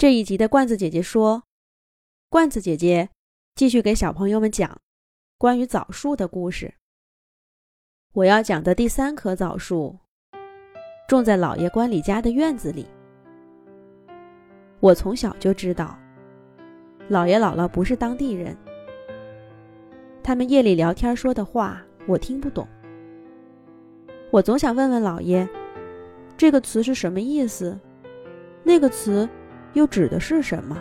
这一集的罐子姐姐说：“罐子姐姐继续给小朋友们讲关于枣树的故事。我要讲的第三棵枣树种在老爷官里家的院子里。我从小就知道，姥爷姥姥不是当地人，他们夜里聊天说的话我听不懂。我总想问问姥爷，这个词是什么意思？那个词。”又指的是什么？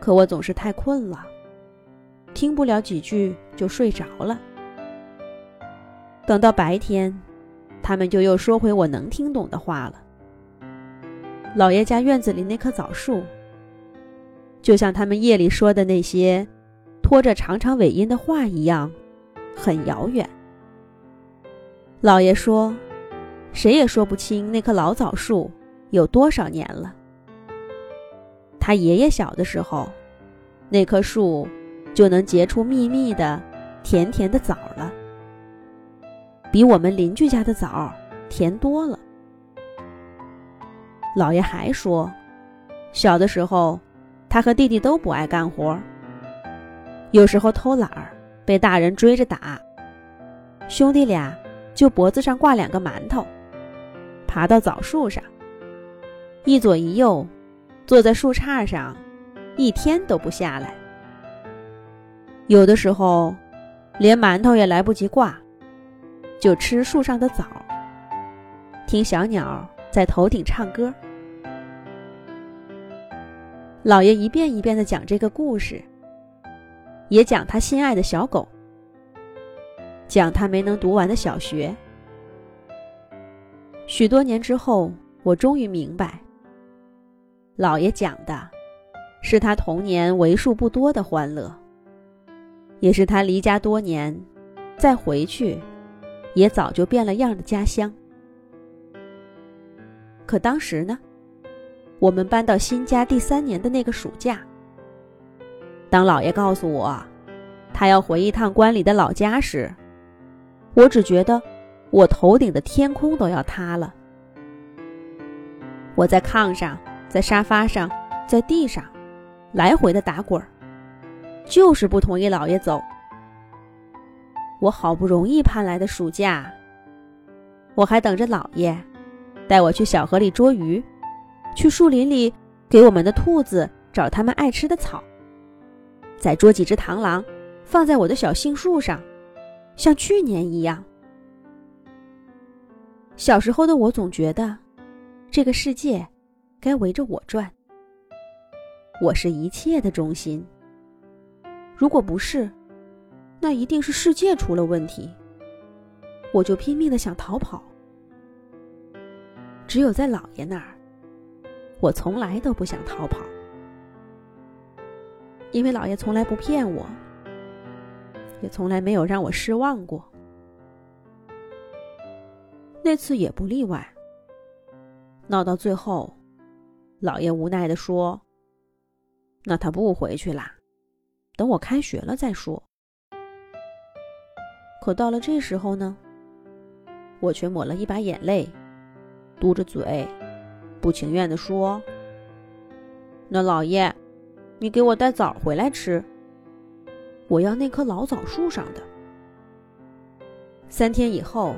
可我总是太困了，听不了几句就睡着了。等到白天，他们就又说回我能听懂的话了。老爷家院子里那棵枣树，就像他们夜里说的那些拖着长长尾音的话一样，很遥远。老爷说，谁也说不清那棵老枣树。有多少年了？他爷爷小的时候，那棵树就能结出密密的、甜甜的枣了，比我们邻居家的枣甜多了。姥爷还说，小的时候，他和弟弟都不爱干活，有时候偷懒儿被大人追着打，兄弟俩就脖子上挂两个馒头，爬到枣树上。一左一右，坐在树杈上，一天都不下来。有的时候，连馒头也来不及挂，就吃树上的枣，听小鸟在头顶唱歌。老爷一遍一遍的讲这个故事，也讲他心爱的小狗，讲他没能读完的小学。许多年之后，我终于明白。老爷讲的，是他童年为数不多的欢乐，也是他离家多年，再回去，也早就变了样的家乡。可当时呢，我们搬到新家第三年的那个暑假，当老爷告诉我，他要回一趟关里的老家时，我只觉得我头顶的天空都要塌了。我在炕上。在沙发上，在地上，来回的打滚儿，就是不同意老爷走。我好不容易盼来的暑假，我还等着老爷带我去小河里捉鱼，去树林里给我们的兔子找它们爱吃的草，再捉几只螳螂，放在我的小杏树上，像去年一样。小时候的我总觉得，这个世界。该围着我转，我是一切的中心。如果不是，那一定是世界出了问题。我就拼命的想逃跑。只有在姥爷那儿，我从来都不想逃跑，因为姥爷从来不骗我，也从来没有让我失望过。那次也不例外。闹到最后。老爷无奈地说：“那他不回去啦，等我开学了再说。”可到了这时候呢，我却抹了一把眼泪，嘟着嘴，不情愿地说：“那老爷，你给我带枣回来吃，我要那棵老枣树上的。”三天以后，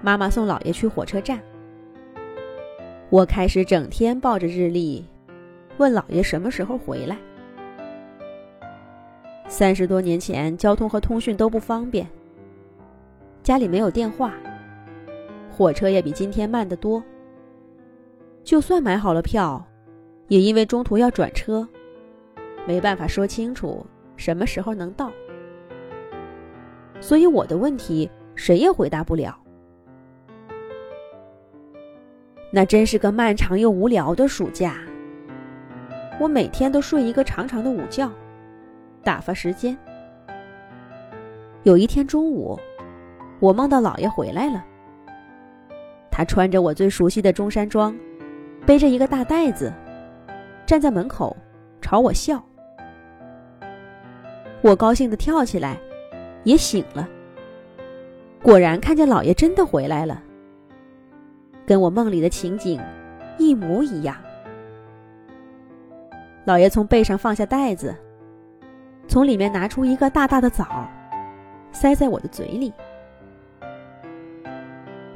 妈妈送老爷去火车站。我开始整天抱着日历，问老爷什么时候回来。三十多年前，交通和通讯都不方便，家里没有电话，火车也比今天慢得多。就算买好了票，也因为中途要转车，没办法说清楚什么时候能到。所以我的问题谁也回答不了。那真是个漫长又无聊的暑假。我每天都睡一个长长的午觉，打发时间。有一天中午，我梦到姥爷回来了。他穿着我最熟悉的中山装，背着一个大袋子，站在门口朝我笑。我高兴的跳起来，也醒了。果然看见姥爷真的回来了。跟我梦里的情景一模一样。老爷从背上放下袋子，从里面拿出一个大大的枣，塞在我的嘴里。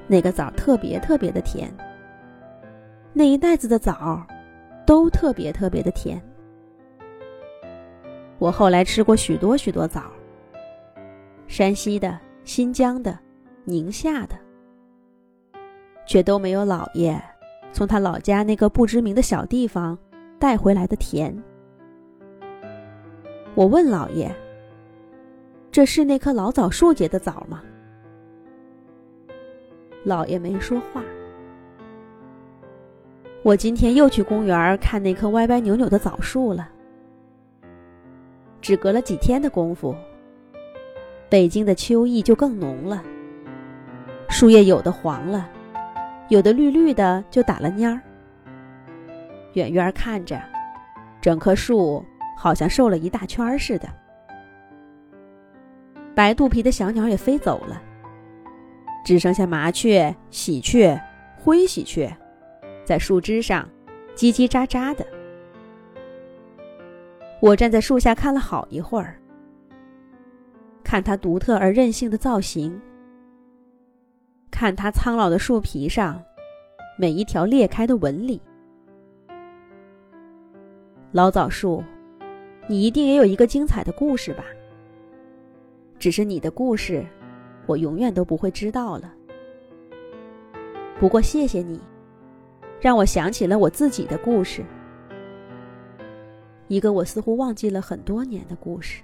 那个枣特别特别的甜，那一袋子的枣都特别特别的甜。我后来吃过许多许多枣，山西的、新疆的、宁夏的，却都没有老爷从他老家那个不知名的小地方带回来的甜。我问老爷：“这是那棵老枣树结的枣吗？”老爷没说话。我今天又去公园看那棵歪歪扭扭的枣树了。只隔了几天的功夫，北京的秋意就更浓了。树叶有的黄了，有的绿绿的就打了蔫儿。远远看着，整棵树好像瘦了一大圈似的。白肚皮的小鸟也飞走了。只剩下麻雀、喜鹊、灰喜鹊，在树枝上叽叽喳喳的。我站在树下看了好一会儿，看它独特而任性的造型，看它苍老的树皮上每一条裂开的纹理。老枣树，你一定也有一个精彩的故事吧？只是你的故事。我永远都不会知道了。不过谢谢你，让我想起了我自己的故事，一个我似乎忘记了很多年的故事。